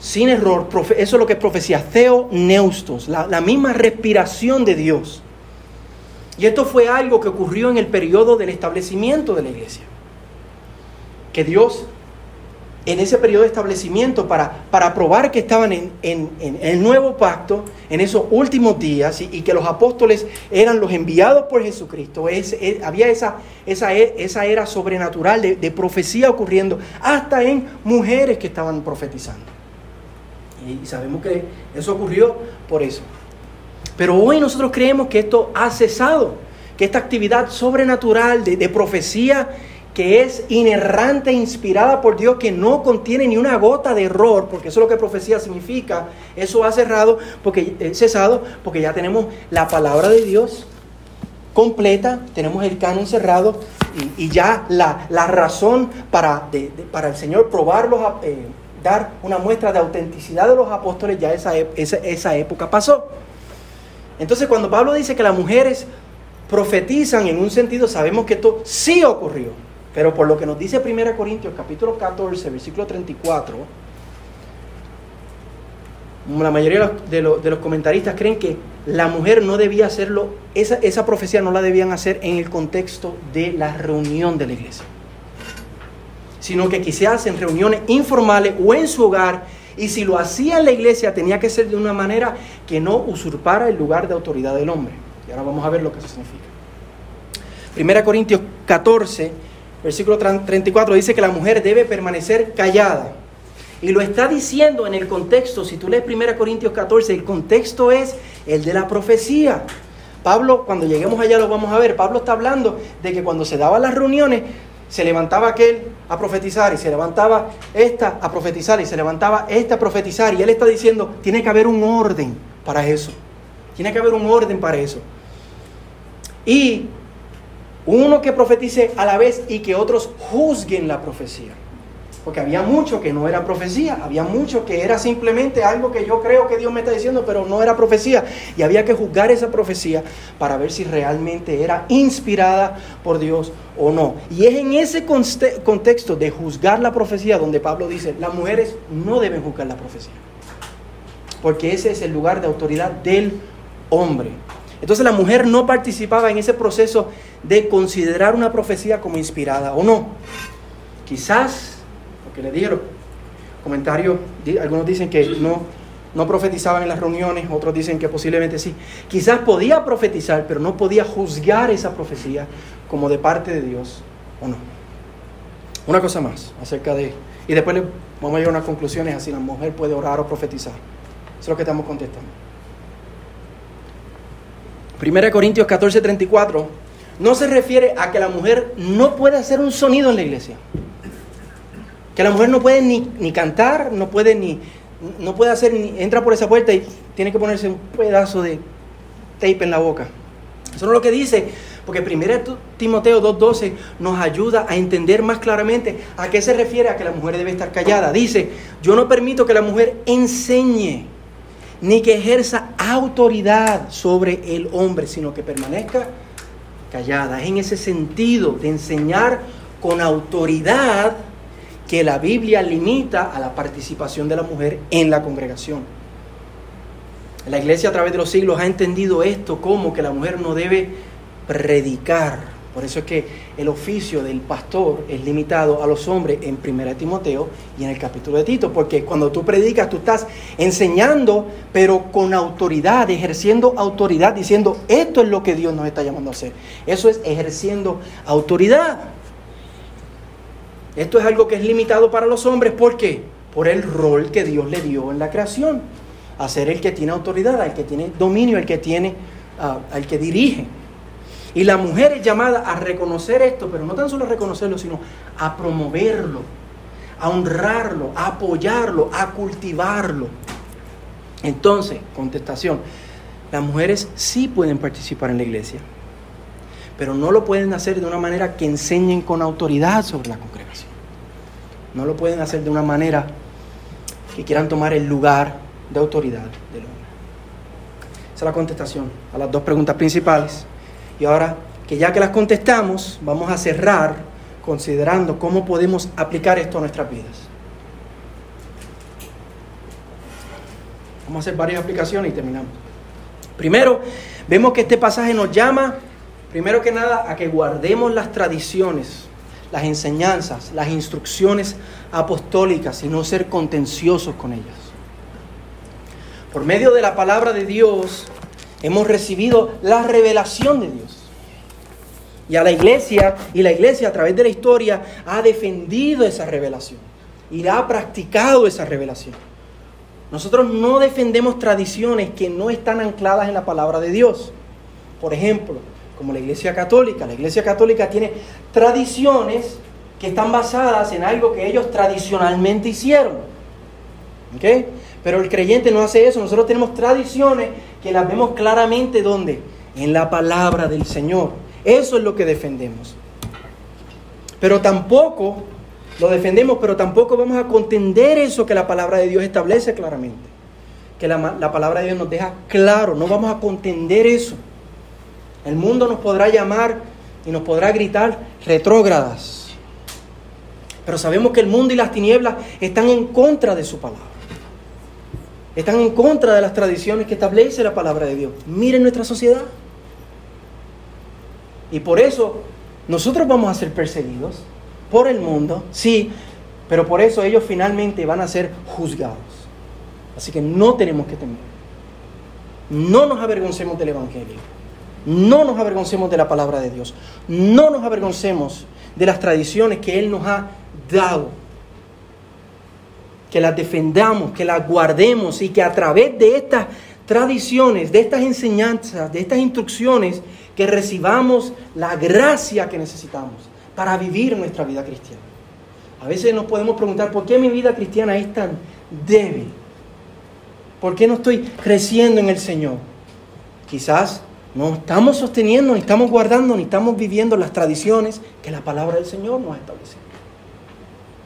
sin error. Eso es lo que es profecía. Theo neustos, la, la misma respiración de Dios. Y esto fue algo que ocurrió en el periodo del establecimiento de la iglesia. Que Dios en ese periodo de establecimiento para, para probar que estaban en, el nuevo pacto, en esos últimos días, y, que los apóstoles eran los enviados por Jesucristo. había esa, esa, esa, era sobrenatural de, profecía ocurriendo, hasta en mujeres que estaban profetizando. Y, sabemos que eso ocurrió por eso. Pero hoy nosotros creemos que esto ha cesado, que esta actividad sobrenatural de, profecía que es inerrante inspirada por Dios, que no contiene ni una gota de error, porque eso es lo que profecía significa, eso ha cerrado, porque, eh, cesado, porque ya tenemos la palabra de Dios completa, tenemos el canon cerrado y, ya la, razón para, para el Señor probarlos, eh, dar una muestra de autenticidad de los apóstoles, ya esa, esa, esa época pasó. Entonces cuando Pablo dice que las mujeres profetizan en un sentido, sabemos que esto sí ocurrió. Pero por lo que nos dice 1 Corintios capítulo 14, versículo 34, la mayoría de los, comentaristas creen que la mujer no debía hacerlo, esa, esa profecía no la debían hacer en el contexto de la reunión de la iglesia, sino que quizás en reuniones informales o en su hogar, y si lo hacía en la iglesia tenía que ser de una manera que no usurpara el lugar de autoridad del hombre. Y ahora vamos a ver lo que eso significa. 1 Corintios 14, versículo 34 dice que la mujer debe permanecer callada. Y lo está diciendo en el contexto, si tú lees 1 Corintios 14, el contexto es el de la profecía. Pablo, cuando lleguemos allá lo vamos a ver, Pablo está hablando de que cuando se daban las reuniones, se levantaba aquel a profetizar y se levantaba esta a profetizar y se levantaba esta a profetizar. Y él está diciendo, tiene que haber un orden para eso. Tiene que haber un orden para eso. Y uno que profetice a la vez y que otros juzguen la profecía. Porque había mucho que no era profecía, había mucho que era simplemente algo que yo creo que Dios me está diciendo, pero no era profecía. Y había que juzgar esa profecía para ver si realmente era inspirada por Dios o no. Y es en ese contexto de juzgar la profecía donde Pablo dice, las mujeres no deben juzgar la profecía. Porque ese es el lugar de autoridad del hombre. Entonces la mujer no participaba en ese proceso de considerar una profecía como inspirada o no. Quizás, porque le dieron comentarios, algunos dicen que no, no profetizaban en las reuniones, otros dicen que posiblemente sí. Quizás podía profetizar, pero no podía juzgar esa profecía como de parte de Dios o no. Una cosa más acerca de... Y después vamos a llegar a unas conclusiones así, la mujer puede orar o profetizar. Eso es lo que estamos contestando. 1 Corintios 14, 34, no se refiere a que la mujer no puede hacer un sonido en la iglesia. Que la mujer no puede ni, cantar, no puede ni, no puede hacer, ni, entra por esa puerta y tiene que ponerse un pedazo de tape en la boca. Eso no es lo que dice, porque 1 Timoteo 2.12 nos ayuda a entender más claramente a qué se refiere a que la mujer debe estar callada. Dice, yo no permito que la mujer enseñe ni que ejerza autoridad sobre el hombre, sino que permanezca callada. Es en ese sentido de enseñar con autoridad que la Biblia limita a la participación de la mujer en la congregación. La iglesia a través de los siglos ha entendido esto como que la mujer no debe predicar por eso es que el oficio del pastor es limitado a los hombres en 1 Timoteo y en el capítulo de Tito, porque cuando tú predicas, tú estás enseñando, pero con autoridad, ejerciendo autoridad, diciendo, esto es lo que Dios nos está llamando a hacer. Eso es ejerciendo autoridad. Esto es algo que es limitado para los hombres, ¿por qué? Por el rol que Dios le dio en la creación, a ser el que tiene autoridad, al que tiene dominio, el que tiene, ah, al que dirige. Y la mujer es llamada a reconocer esto, pero no tan solo a reconocerlo, sino a promoverlo, a honrarlo, a apoyarlo, a cultivarlo. Entonces, contestación, las mujeres sí pueden participar en la iglesia, pero no lo pueden hacer de una manera que enseñen con autoridad sobre la congregación. No lo pueden hacer de una manera que quieran tomar el lugar de autoridad del hombre. Esa es la contestación a las dos preguntas principales. Y ahora que ya que las contestamos, vamos a cerrar considerando cómo podemos aplicar esto a nuestras vidas. Vamos a hacer varias aplicaciones y terminamos. Primero, vemos que este pasaje nos llama, primero que nada, a que guardemos las tradiciones, las enseñanzas, las instrucciones apostólicas y no ser contenciosos con ellas. Por medio de la palabra de Dios, hemos recibido la revelación de Dios. Y a la iglesia, y la iglesia a través de la historia ha defendido esa revelación y ha practicado esa revelación. Nosotros no defendemos tradiciones que no están ancladas en la palabra de Dios. Por ejemplo, como la iglesia católica. La iglesia católica tiene tradiciones que están basadas en algo que ellos tradicionalmente hicieron. Pero el creyente no hace eso. Nosotros tenemos tradiciones que las vemos claramente ¿dónde? En la palabra del Señor. Eso es lo que defendemos. Pero tampoco lo defendemos, pero tampoco vamos a contender eso que la palabra de Dios establece claramente. Que la, la palabra de Dios nos deja claro. No vamos a contender eso. El mundo nos podrá llamar y nos podrá gritar retrógradas. Pero sabemos que el mundo y las tinieblas están en contra de su palabra. Están en contra de las tradiciones que establece la palabra de Dios. Miren nuestra sociedad. Y por eso nosotros vamos a ser perseguidos por el mundo, sí, pero por eso ellos finalmente van a ser juzgados. Así que no tenemos que temer. No nos avergoncemos del Evangelio. No nos avergoncemos de la palabra de Dios. No nos avergoncemos de las tradiciones que Él nos ha dado. Que las defendamos, que las guardemos y que a través de estas tradiciones, de estas enseñanzas, de estas instrucciones, que recibamos la gracia que necesitamos para vivir nuestra vida cristiana. A veces nos podemos preguntar, ¿por qué mi vida cristiana es tan débil? ¿Por qué no estoy creciendo en el Señor? Quizás no estamos sosteniendo, ni estamos guardando, ni estamos viviendo las tradiciones que la palabra del Señor nos ha establecido.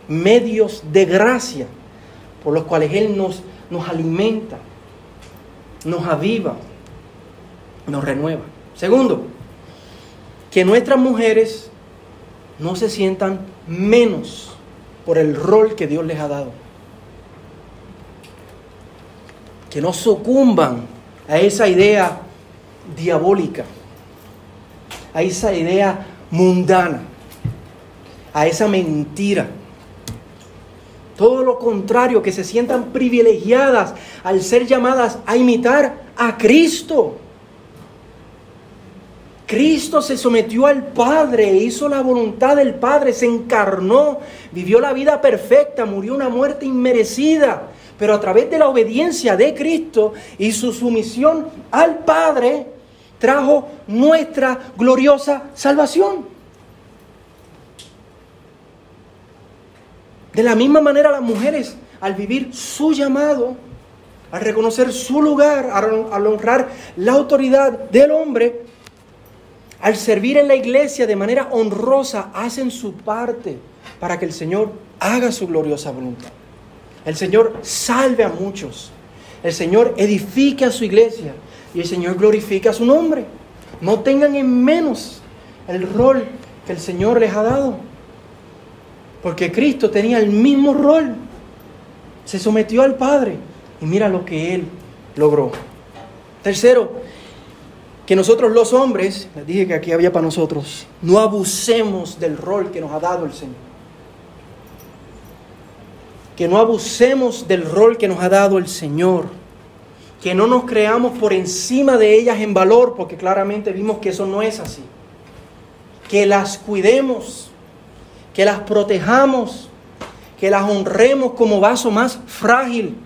Medios de gracia por los cuales Él nos, nos alimenta, nos aviva, nos renueva. Segundo, que nuestras mujeres no se sientan menos por el rol que Dios les ha dado. Que no sucumban a esa idea diabólica, a esa idea mundana, a esa mentira. Todo lo contrario, que se sientan privilegiadas al ser llamadas a imitar a Cristo. Cristo se sometió al Padre, hizo la voluntad del Padre, se encarnó, vivió la vida perfecta, murió una muerte inmerecida, pero a través de la obediencia de Cristo y su sumisión al Padre, trajo nuestra gloriosa salvación. De la misma manera las mujeres, al vivir su llamado, al reconocer su lugar, al honrar la autoridad del hombre, al servir en la iglesia de manera honrosa, hacen su parte para que el Señor haga su gloriosa voluntad. El Señor salve a muchos. El Señor edifique a su iglesia y el Señor glorifica su nombre. No tengan en menos el rol que el Señor les ha dado. Porque Cristo tenía el mismo rol. Se sometió al Padre y mira lo que Él logró. Tercero, que nosotros los hombres, les dije que aquí había para nosotros, no abusemos del rol que nos ha dado el Señor. Que no abusemos del rol que nos ha dado el Señor que no nos creamos por encima de ellas en valor, porque claramente vimos que eso no es así. Que las cuidemos, que las protejamos, que las honremos como vaso más frágil,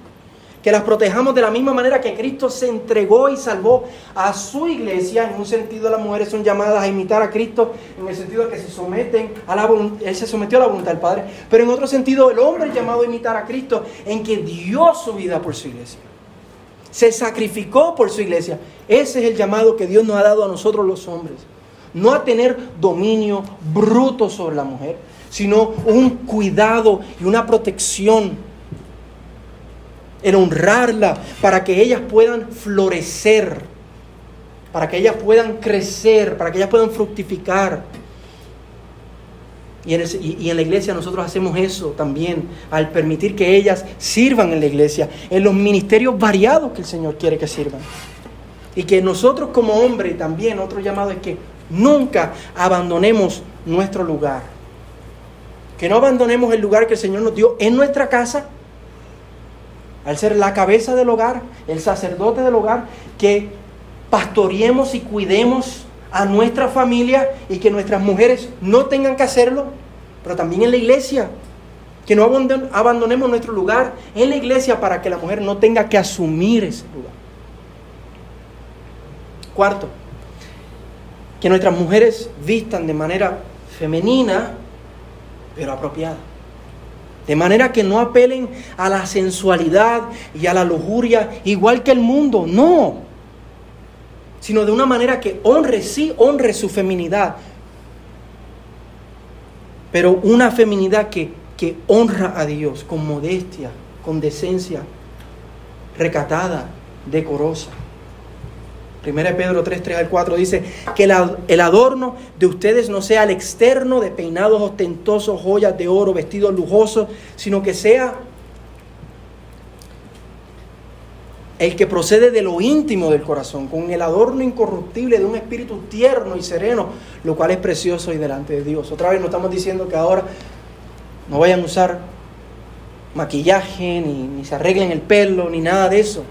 que las protejamos de la misma manera que Cristo se entregó y salvó a su iglesia. En un sentido, las mujeres son llamadas a imitar a Cristo, en el sentido de que se someten a la Él se sometió a la voluntad del Padre. Pero en otro sentido, el hombre es llamado a imitar a Cristo, en que dio su vida por su iglesia se sacrificó por su iglesia. Ese es el llamado que Dios nos ha dado a nosotros los hombres. No a tener dominio bruto sobre la mujer, sino un cuidado y una protección en honrarla para que ellas puedan florecer, para que ellas puedan crecer, para que ellas puedan fructificar. Y en, la iglesia nosotros hacemos eso también, al permitir que ellas sirvan en la iglesia, en los ministerios variados que el Señor quiere que sirvan. Y que nosotros como hombres también, otro llamado es que nunca abandonemos nuestro lugar. Que no abandonemos el lugar que el Señor nos dio en nuestra casa, al ser la cabeza del hogar, el sacerdote del hogar, que pastoreemos y cuidemos a nuestra familia y que nuestras mujeres no tengan que hacerlo, pero también en la iglesia. Que no abandonemos nuestro lugar en la iglesia para que la mujer no tenga que asumir ese lugar. Cuarto, que nuestras mujeres vistan de manera femenina pero apropiada. De manera que no apelen a la sensualidad y a la lujuria igual que el mundo, no. Sino de una manera que honre, sí, honre su feminidad. Pero una feminidad que, que honra a Dios con modestia, con decencia, recatada, decorosa. Primera Pedro 3, 3 al 4 dice que el adorno de ustedes no sea el externo de peinados ostentosos, joyas de oro, vestidos lujosos, sino que sea el que procede de lo íntimo del corazón, con el adorno incorruptible de un espíritu tierno y sereno, lo cual es precioso y delante de Dios. Otra vez no estamos diciendo que ahora no vayan a usar maquillaje, ni, se arreglen el pelo, ni nada de eso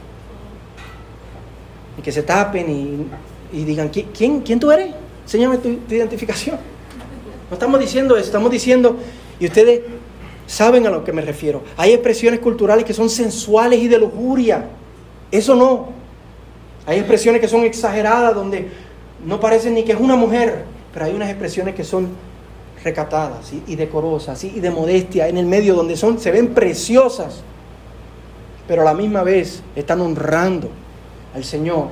y que se tapen y, digan, ¿quién, ¿quién tú eres? Enséñame tu, identificación. No estamos diciendo eso, estamos diciendo, y ustedes saben a lo que me refiero. Hay expresiones culturales que son sensuales y de lujuria. Eso no. Hay expresiones que son exageradas, donde no parecen ni que es una mujer, pero hay unas expresiones que son recatadas y, decorosas y de modestia en el medio, donde son, se ven preciosas, pero a la misma vez están honrando al Señor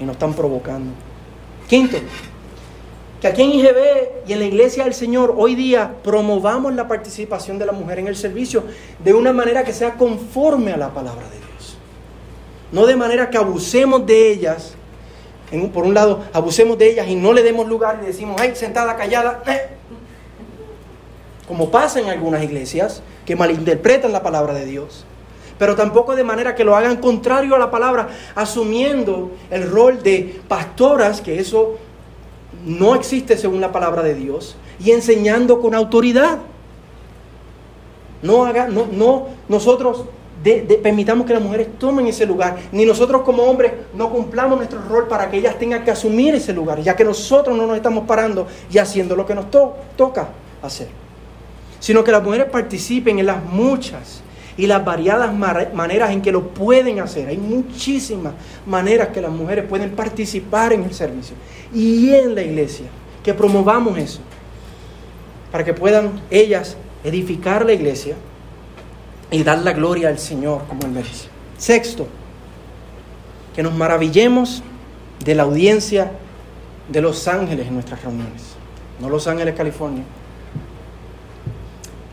y nos están provocando. Quinto, que aquí en IGB y en la iglesia del Señor hoy día promovamos la participación de la mujer en el servicio de una manera que sea conforme a la palabra de Dios. No de manera que abusemos de ellas, por un lado, abusemos de ellas y no le demos lugar y decimos, ay, sentada, callada, eh". como pasa en algunas iglesias que malinterpretan la palabra de Dios pero tampoco de manera que lo hagan contrario a la palabra, asumiendo el rol de pastoras, que eso no existe según la palabra de Dios, y enseñando con autoridad. No, haga, no, no nosotros permitamos que las mujeres tomen ese lugar, ni nosotros como hombres no cumplamos nuestro rol para que ellas tengan que asumir ese lugar, ya que nosotros no nos estamos parando y haciendo lo que nos toca hacer, sino que las mujeres participen en las muchas y las variadas maneras en que lo pueden hacer. Hay muchísimas maneras que las mujeres pueden participar en el servicio y en la iglesia. Que promovamos eso para que puedan ellas edificar la iglesia y dar la gloria al Señor como Él merece. Sexto, que nos maravillemos de la audiencia de los ángeles en nuestras reuniones. No Los Ángeles, California,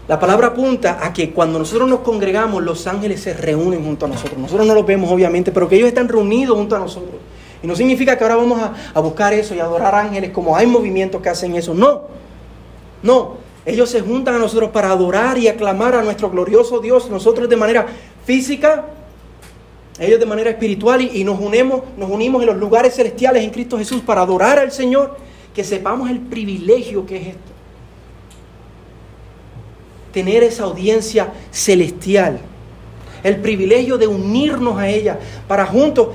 la palabra apunta a que cuando nosotros nos congregamos, los ángeles se reúnen junto a nosotros. Nosotros no los vemos, obviamente, pero que ellos están reunidos junto a nosotros. Y no significa que ahora vamos a, buscar eso y adorar ángeles como hay movimientos que hacen eso. No, no. Ellos se juntan a nosotros para adorar y aclamar a nuestro glorioso Dios. Nosotros de manera física, ellos de manera espiritual y, y nos, unimos, nos unimos en los lugares celestiales en Cristo Jesús para adorar al Señor. Que sepamos el privilegio que es esto tener esa audiencia celestial, el privilegio de unirnos a ella para juntos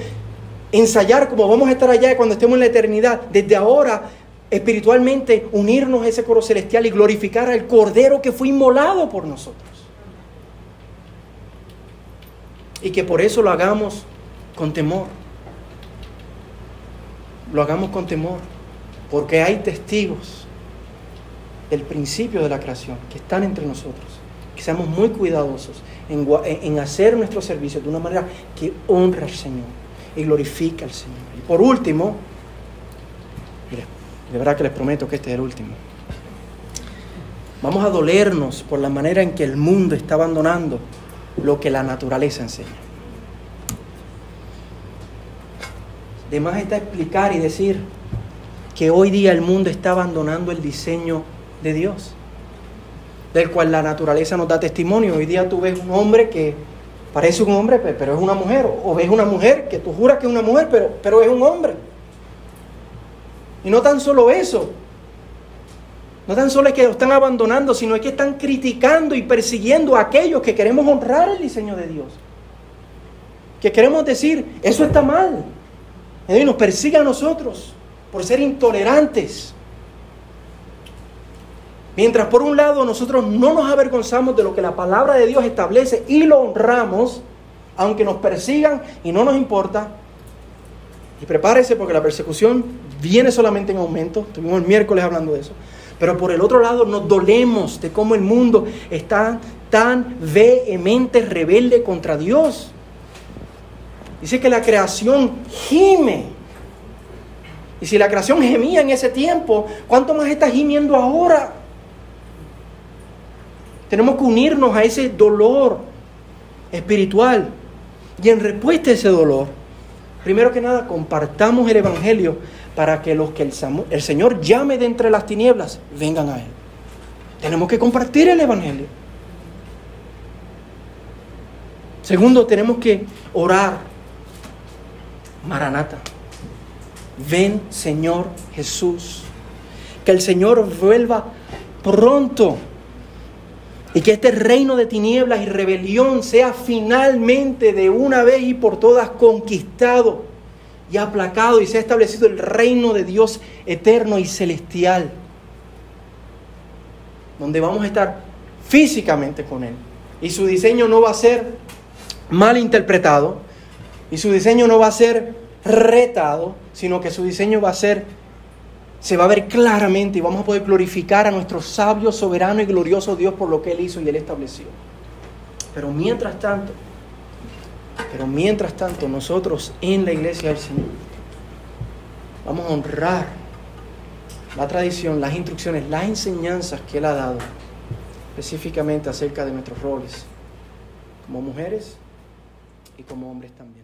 ensayar como vamos a estar allá cuando estemos en la eternidad, desde ahora espiritualmente unirnos a ese coro celestial y glorificar al Cordero que fue inmolado por nosotros. Y que por eso lo hagamos con temor. Lo hagamos con temor, porque hay testigos el principio de la creación, que están entre nosotros. Que seamos muy cuidadosos en, hacer nuestro servicio de una manera que honra al Señor y glorifica al Señor. Y por último, de verdad que les prometo que este es el último. Vamos a dolernos por la manera en que el mundo está abandonando lo que la naturaleza enseña. De más está explicar y decir que hoy día el mundo está abandonando el diseño de Dios, del cual la naturaleza nos da testimonio. Hoy día tú ves un hombre que parece un hombre, pero es una mujer, o ves una mujer que tú juras que es una mujer, pero, pero es un hombre. Y no tan solo eso, no tan solo es que lo están abandonando, sino es que están criticando y persiguiendo a aquellos que queremos honrar el diseño de Dios. Que queremos decir, eso está mal. Y nos persigue a nosotros por ser intolerantes. Mientras por un lado nosotros no nos avergonzamos de lo que la palabra de Dios establece y lo honramos, aunque nos persigan y no nos importa. Y prepárese porque la persecución viene solamente en aumento. Estuvimos el miércoles hablando de eso. Pero por el otro lado nos dolemos de cómo el mundo está tan vehemente rebelde contra Dios. Dice que la creación gime. Y si la creación gemía en ese tiempo, ¿cuánto más está gimiendo ahora? Tenemos que unirnos a ese dolor espiritual. Y en respuesta a ese dolor, primero que nada, compartamos el Evangelio para que los que el, Señor llame de entre las tinieblas vengan a Él. Tenemos que compartir el Evangelio. Segundo, tenemos que orar. Maranata. Ven, Señor Jesús. Que el Señor vuelva pronto. Y que este reino de tinieblas y rebelión sea finalmente de una vez y por todas conquistado y aplacado y se ha establecido el reino de Dios eterno y celestial, donde vamos a estar físicamente con Él. Y su diseño no va a ser mal interpretado, y su diseño no va a ser retado, sino que su diseño va a ser, se va a ver claramente y vamos a poder glorificar a nuestro sabio, soberano y glorioso Dios por lo que Él hizo y Él estableció. Pero mientras tanto, pero mientras tanto, nosotros en la iglesia del Señor vamos a honrar la tradición, las instrucciones, las enseñanzas que Él ha dado, específicamente acerca de nuestros roles como mujeres y como hombres también.